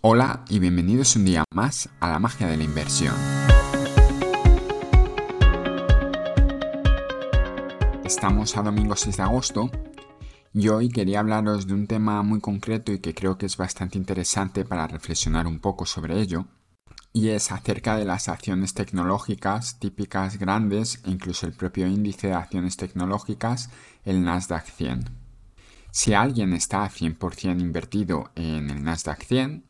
Hola y bienvenidos un día más a la magia de la inversión. Estamos a domingo 6 de agosto y hoy quería hablaros de un tema muy concreto y que creo que es bastante interesante para reflexionar un poco sobre ello, y es acerca de las acciones tecnológicas típicas grandes e incluso el propio índice de acciones tecnológicas, el Nasdaq 100. Si alguien está 100% invertido en el Nasdaq 100,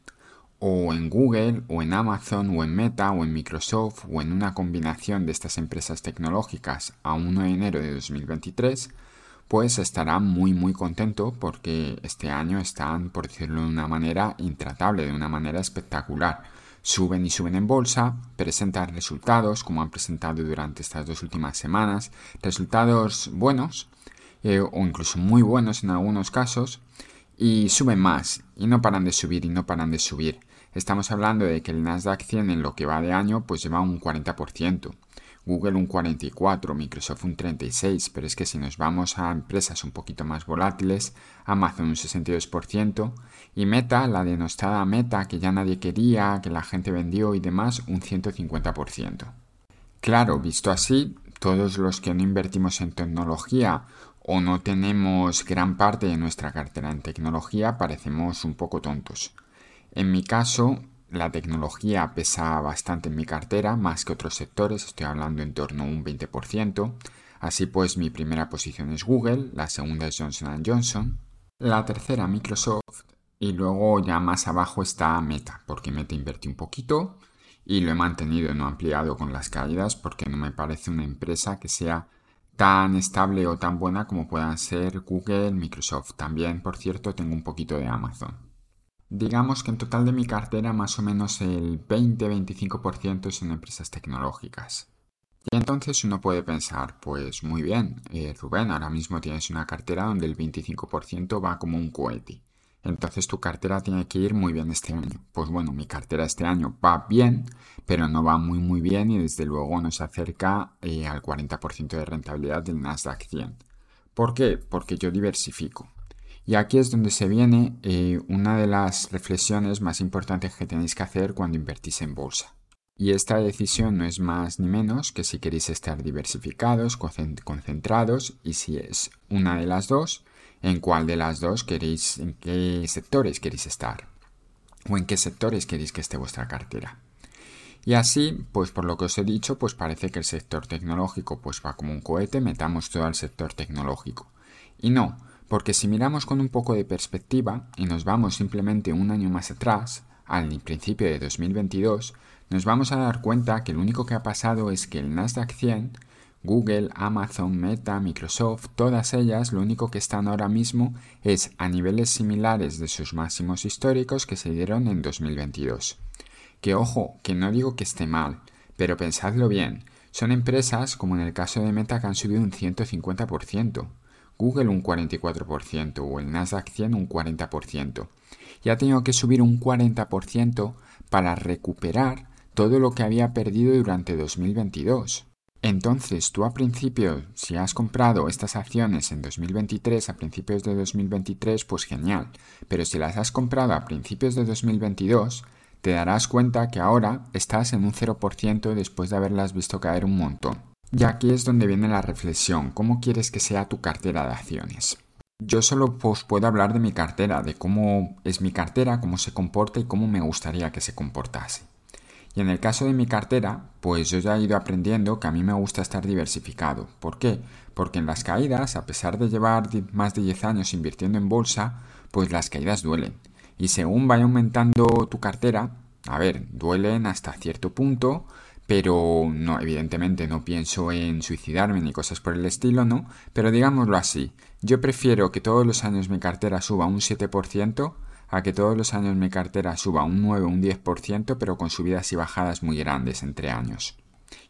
o en Google, o en Amazon, o en Meta, o en Microsoft, o en una combinación de estas empresas tecnológicas a 1 de enero de 2023, pues estará muy muy contento porque este año están, por decirlo de una manera, intratable, de una manera espectacular. Suben y suben en bolsa, presentan resultados, como han presentado durante estas dos últimas semanas, resultados buenos, eh, o incluso muy buenos en algunos casos, y suben más, y no paran de subir, y no paran de subir. Estamos hablando de que el Nasdaq 100 en lo que va de año pues lleva un 40%, Google un 44%, Microsoft un 36%, pero es que si nos vamos a empresas un poquito más volátiles, Amazon un 62% y Meta, la denostada Meta que ya nadie quería, que la gente vendió y demás, un 150%. Claro, visto así, todos los que no invertimos en tecnología o no tenemos gran parte de nuestra cartera en tecnología parecemos un poco tontos. En mi caso, la tecnología pesa bastante en mi cartera, más que otros sectores, estoy hablando en torno a un 20%. Así pues, mi primera posición es Google, la segunda es Johnson Johnson, la tercera Microsoft y luego ya más abajo está Meta, porque Meta invertí un poquito y lo he mantenido, no ampliado con las caídas, porque no me parece una empresa que sea tan estable o tan buena como puedan ser Google, Microsoft. También, por cierto, tengo un poquito de Amazon. Digamos que en total de mi cartera más o menos el 20-25% son empresas tecnológicas. Y entonces uno puede pensar, pues muy bien, eh, Rubén, ahora mismo tienes una cartera donde el 25% va como un cohete. Entonces tu cartera tiene que ir muy bien este año. Pues bueno, mi cartera este año va bien, pero no va muy muy bien y desde luego no se acerca eh, al 40% de rentabilidad del Nasdaq 100. ¿Por qué? Porque yo diversifico. Y aquí es donde se viene eh, una de las reflexiones más importantes que tenéis que hacer cuando invertís en bolsa. Y esta decisión no es más ni menos que si queréis estar diversificados, concentrados y si es una de las dos, en cuál de las dos queréis, en qué sectores queréis estar o en qué sectores queréis que esté vuestra cartera. Y así, pues por lo que os he dicho, pues parece que el sector tecnológico pues va como un cohete, metamos todo al sector tecnológico. Y no, porque si miramos con un poco de perspectiva y nos vamos simplemente un año más atrás, al principio de 2022, nos vamos a dar cuenta que lo único que ha pasado es que el Nasdaq 100, Google, Amazon, Meta, Microsoft, todas ellas lo único que están ahora mismo es a niveles similares de sus máximos históricos que se dieron en 2022. Que ojo, que no digo que esté mal, pero pensadlo bien, son empresas como en el caso de Meta que han subido un 150%. Google un 44% o el Nasdaq 100 un 40%. Y ha tenido que subir un 40% para recuperar todo lo que había perdido durante 2022. Entonces, tú a principio, si has comprado estas acciones en 2023, a principios de 2023, pues genial. Pero si las has comprado a principios de 2022, te darás cuenta que ahora estás en un 0% después de haberlas visto caer un montón. Y aquí es donde viene la reflexión, ¿cómo quieres que sea tu cartera de acciones? Yo solo os puedo hablar de mi cartera, de cómo es mi cartera, cómo se comporta y cómo me gustaría que se comportase. Y en el caso de mi cartera, pues yo ya he ido aprendiendo que a mí me gusta estar diversificado. ¿Por qué? Porque en las caídas, a pesar de llevar más de 10 años invirtiendo en bolsa, pues las caídas duelen. Y según vaya aumentando tu cartera, a ver, duelen hasta cierto punto, pero no, evidentemente no pienso en suicidarme ni cosas por el estilo, ¿no? Pero digámoslo así, yo prefiero que todos los años mi cartera suba un 7% a que todos los años mi cartera suba un 9 o un 10%, pero con subidas y bajadas muy grandes entre años.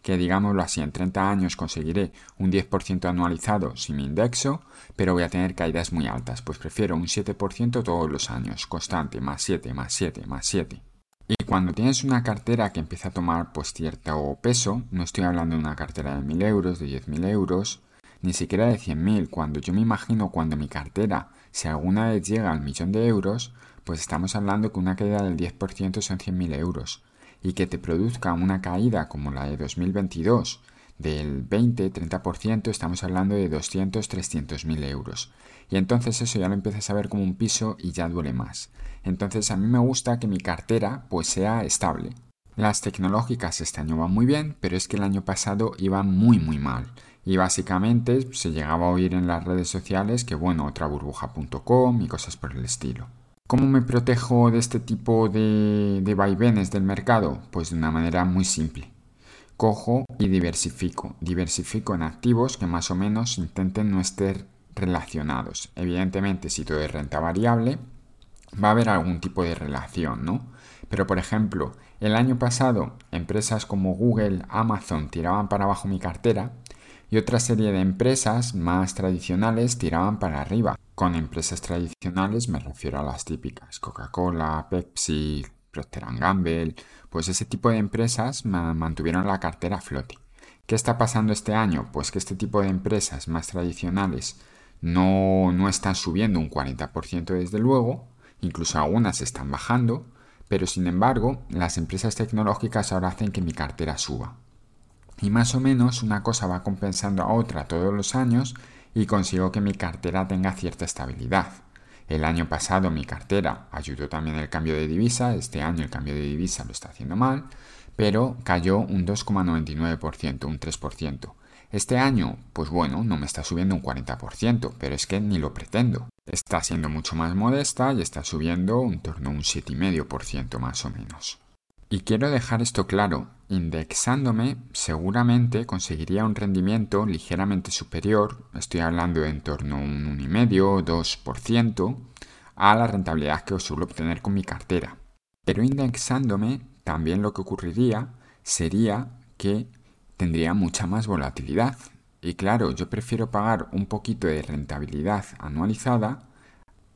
Que digámoslo así, en 30 años conseguiré un 10% anualizado si me indexo, pero voy a tener caídas muy altas, pues prefiero un 7% todos los años, constante, más 7, más 7, más 7. Y cuando tienes una cartera que empieza a tomar pues cierto peso, no estoy hablando de una cartera de 1000 euros, de 10.000 euros, ni siquiera de 100.000, cuando yo me imagino cuando mi cartera, si alguna vez llega al millón de euros, pues estamos hablando que una caída del 10% son 100.000 euros. Y que te produzca una caída como la de 2022 del 20-30%, estamos hablando de 200-300 mil euros. Y entonces eso ya lo empiezas a ver como un piso y ya duele más. Entonces a mí me gusta que mi cartera pues sea estable. Las tecnológicas este año van muy bien, pero es que el año pasado iban muy muy mal. Y básicamente se llegaba a oír en las redes sociales que bueno, otra burbuja.com y cosas por el estilo. ¿Cómo me protejo de este tipo de, de vaivenes del mercado? Pues de una manera muy simple cojo y diversifico. Diversifico en activos que más o menos intenten no estar relacionados. Evidentemente, si todo es renta variable, va a haber algún tipo de relación, ¿no? Pero por ejemplo, el año pasado empresas como Google, Amazon tiraban para abajo mi cartera y otra serie de empresas más tradicionales tiraban para arriba. Con empresas tradicionales me refiero a las típicas Coca-Cola, Pepsi, Procter Gamble, pues ese tipo de empresas mantuvieron la cartera a flote. ¿Qué está pasando este año? Pues que este tipo de empresas más tradicionales no, no están subiendo un 40% desde luego, incluso algunas están bajando, pero sin embargo las empresas tecnológicas ahora hacen que mi cartera suba. Y más o menos una cosa va compensando a otra todos los años y consigo que mi cartera tenga cierta estabilidad. El año pasado mi cartera ayudó también el cambio de divisa, este año el cambio de divisa lo está haciendo mal, pero cayó un 2,99%, un 3%. Este año, pues bueno, no me está subiendo un 40%, pero es que ni lo pretendo. Está siendo mucho más modesta y está subiendo en torno a un 7,5% más o menos. Y quiero dejar esto claro, indexándome seguramente conseguiría un rendimiento ligeramente superior, estoy hablando de en torno a un 1,5 o 2%, a la rentabilidad que suelo obtener con mi cartera. Pero indexándome, también lo que ocurriría sería que tendría mucha más volatilidad. Y claro, yo prefiero pagar un poquito de rentabilidad anualizada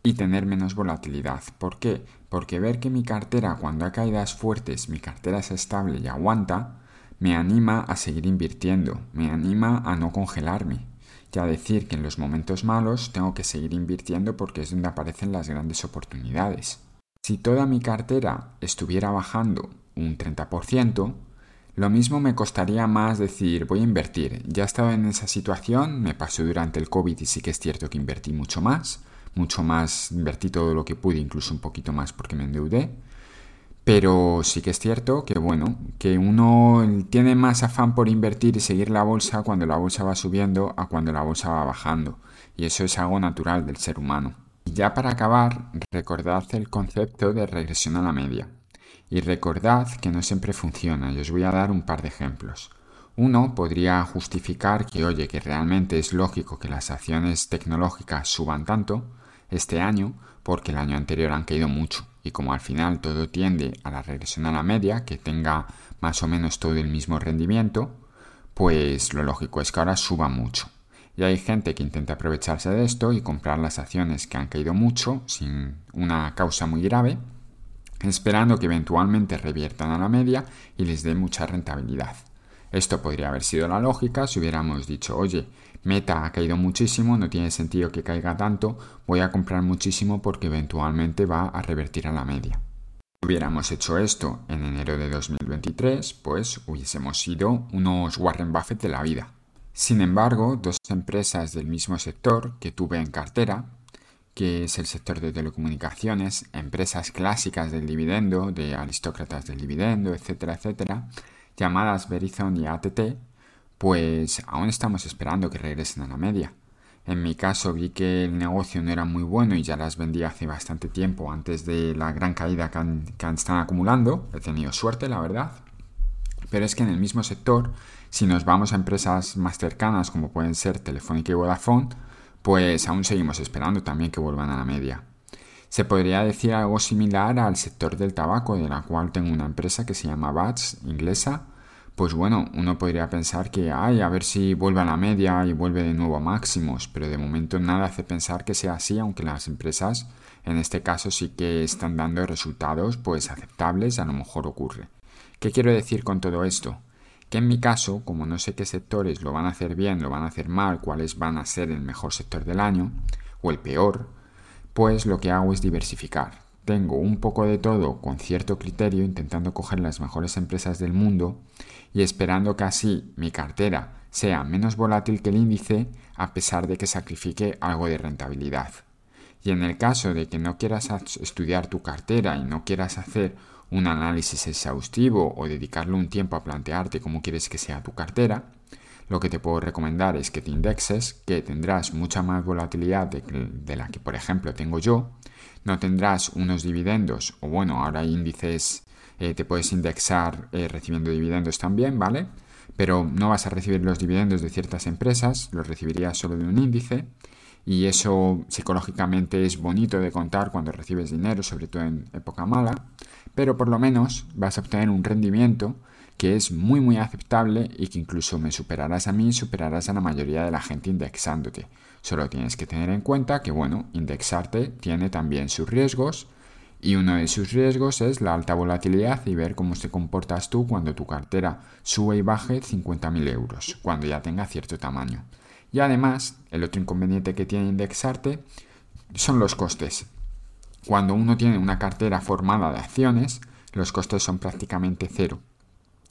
y tener menos volatilidad. ¿Por qué? Porque ver que mi cartera cuando hay caídas fuertes, mi cartera es estable y aguanta, me anima a seguir invirtiendo, me anima a no congelarme y a decir que en los momentos malos tengo que seguir invirtiendo porque es donde aparecen las grandes oportunidades. Si toda mi cartera estuviera bajando un 30%, lo mismo me costaría más decir voy a invertir. Ya he estado en esa situación, me pasó durante el COVID y sí que es cierto que invertí mucho más mucho más, invertí todo lo que pude, incluso un poquito más porque me endeudé. Pero sí que es cierto que, bueno, que uno tiene más afán por invertir y seguir la bolsa cuando la bolsa va subiendo a cuando la bolsa va bajando. Y eso es algo natural del ser humano. Y ya para acabar, recordad el concepto de regresión a la media. Y recordad que no siempre funciona. Y os voy a dar un par de ejemplos. Uno podría justificar que, oye, que realmente es lógico que las acciones tecnológicas suban tanto, este año porque el año anterior han caído mucho y como al final todo tiende a la regresión a la media, que tenga más o menos todo el mismo rendimiento, pues lo lógico es que ahora suba mucho. Y hay gente que intenta aprovecharse de esto y comprar las acciones que han caído mucho sin una causa muy grave, esperando que eventualmente reviertan a la media y les dé mucha rentabilidad. Esto podría haber sido la lógica si hubiéramos dicho, oye, Meta ha caído muchísimo, no tiene sentido que caiga tanto, voy a comprar muchísimo porque eventualmente va a revertir a la media. Si hubiéramos hecho esto en enero de 2023, pues hubiésemos sido unos Warren Buffett de la vida. Sin embargo, dos empresas del mismo sector que tuve en cartera, que es el sector de telecomunicaciones, empresas clásicas del dividendo, de aristócratas del dividendo, etcétera, etcétera, llamadas Verizon y ATT, pues aún estamos esperando que regresen a la media. En mi caso vi que el negocio no era muy bueno y ya las vendí hace bastante tiempo antes de la gran caída que, están acumulando. He tenido suerte, la verdad. Pero es que en el mismo sector, si nos vamos a empresas más cercanas como pueden ser Telefónica y Vodafone, pues aún seguimos esperando también que vuelvan a la media. Se podría decir algo similar al sector del tabaco, de la cual tengo una empresa que se llama Bats, inglesa, pues bueno, uno podría pensar que, ay, a ver si vuelve a la media y vuelve de nuevo a máximos, pero de momento nada hace pensar que sea así, aunque las empresas en este caso sí que están dando resultados pues aceptables, a lo mejor ocurre. ¿Qué quiero decir con todo esto? Que en mi caso, como no sé qué sectores lo van a hacer bien, lo van a hacer mal, cuáles van a ser el mejor sector del año o el peor, pues lo que hago es diversificar tengo un poco de todo con cierto criterio, intentando coger las mejores empresas del mundo y esperando que así mi cartera sea menos volátil que el índice a pesar de que sacrifique algo de rentabilidad. Y en el caso de que no quieras estudiar tu cartera y no quieras hacer un análisis exhaustivo o dedicarle un tiempo a plantearte cómo quieres que sea tu cartera, lo que te puedo recomendar es que te indexes, que tendrás mucha más volatilidad de, la que, por ejemplo, tengo yo. No tendrás unos dividendos, o bueno, ahora hay índices, eh, te puedes indexar eh, recibiendo dividendos también, ¿vale? Pero no vas a recibir los dividendos de ciertas empresas, los recibirías solo de un índice. Y eso psicológicamente es bonito de contar cuando recibes dinero, sobre todo en época mala. Pero por lo menos vas a obtener un rendimiento que es muy muy aceptable y que incluso me superarás a mí y superarás a la mayoría de la gente indexándote. Solo tienes que tener en cuenta que, bueno, indexarte tiene también sus riesgos y uno de sus riesgos es la alta volatilidad y ver cómo te comportas tú cuando tu cartera sube y baje 50.000 euros, cuando ya tenga cierto tamaño. Y además, el otro inconveniente que tiene indexarte son los costes. Cuando uno tiene una cartera formada de acciones, los costes son prácticamente cero.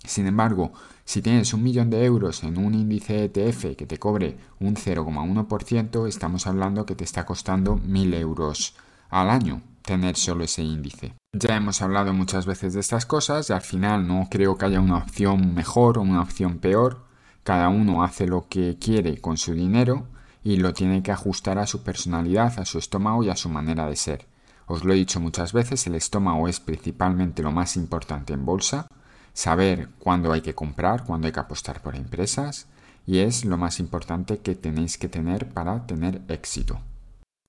Sin embargo, si tienes un millón de euros en un índice ETF que te cobre un 0,1%, estamos hablando que te está costando 1.000 euros al año tener solo ese índice. Ya hemos hablado muchas veces de estas cosas y al final no creo que haya una opción mejor o una opción peor. Cada uno hace lo que quiere con su dinero y lo tiene que ajustar a su personalidad, a su estómago y a su manera de ser. Os lo he dicho muchas veces, el estómago es principalmente lo más importante en bolsa saber cuándo hay que comprar, cuándo hay que apostar por empresas y es lo más importante que tenéis que tener para tener éxito.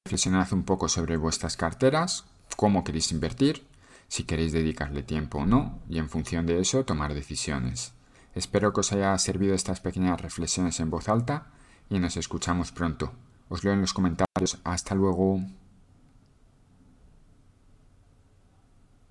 Reflexionad un poco sobre vuestras carteras, cómo queréis invertir, si queréis dedicarle tiempo o no y en función de eso tomar decisiones. Espero que os haya servido estas pequeñas reflexiones en voz alta y nos escuchamos pronto. Os leo en los comentarios. Hasta luego.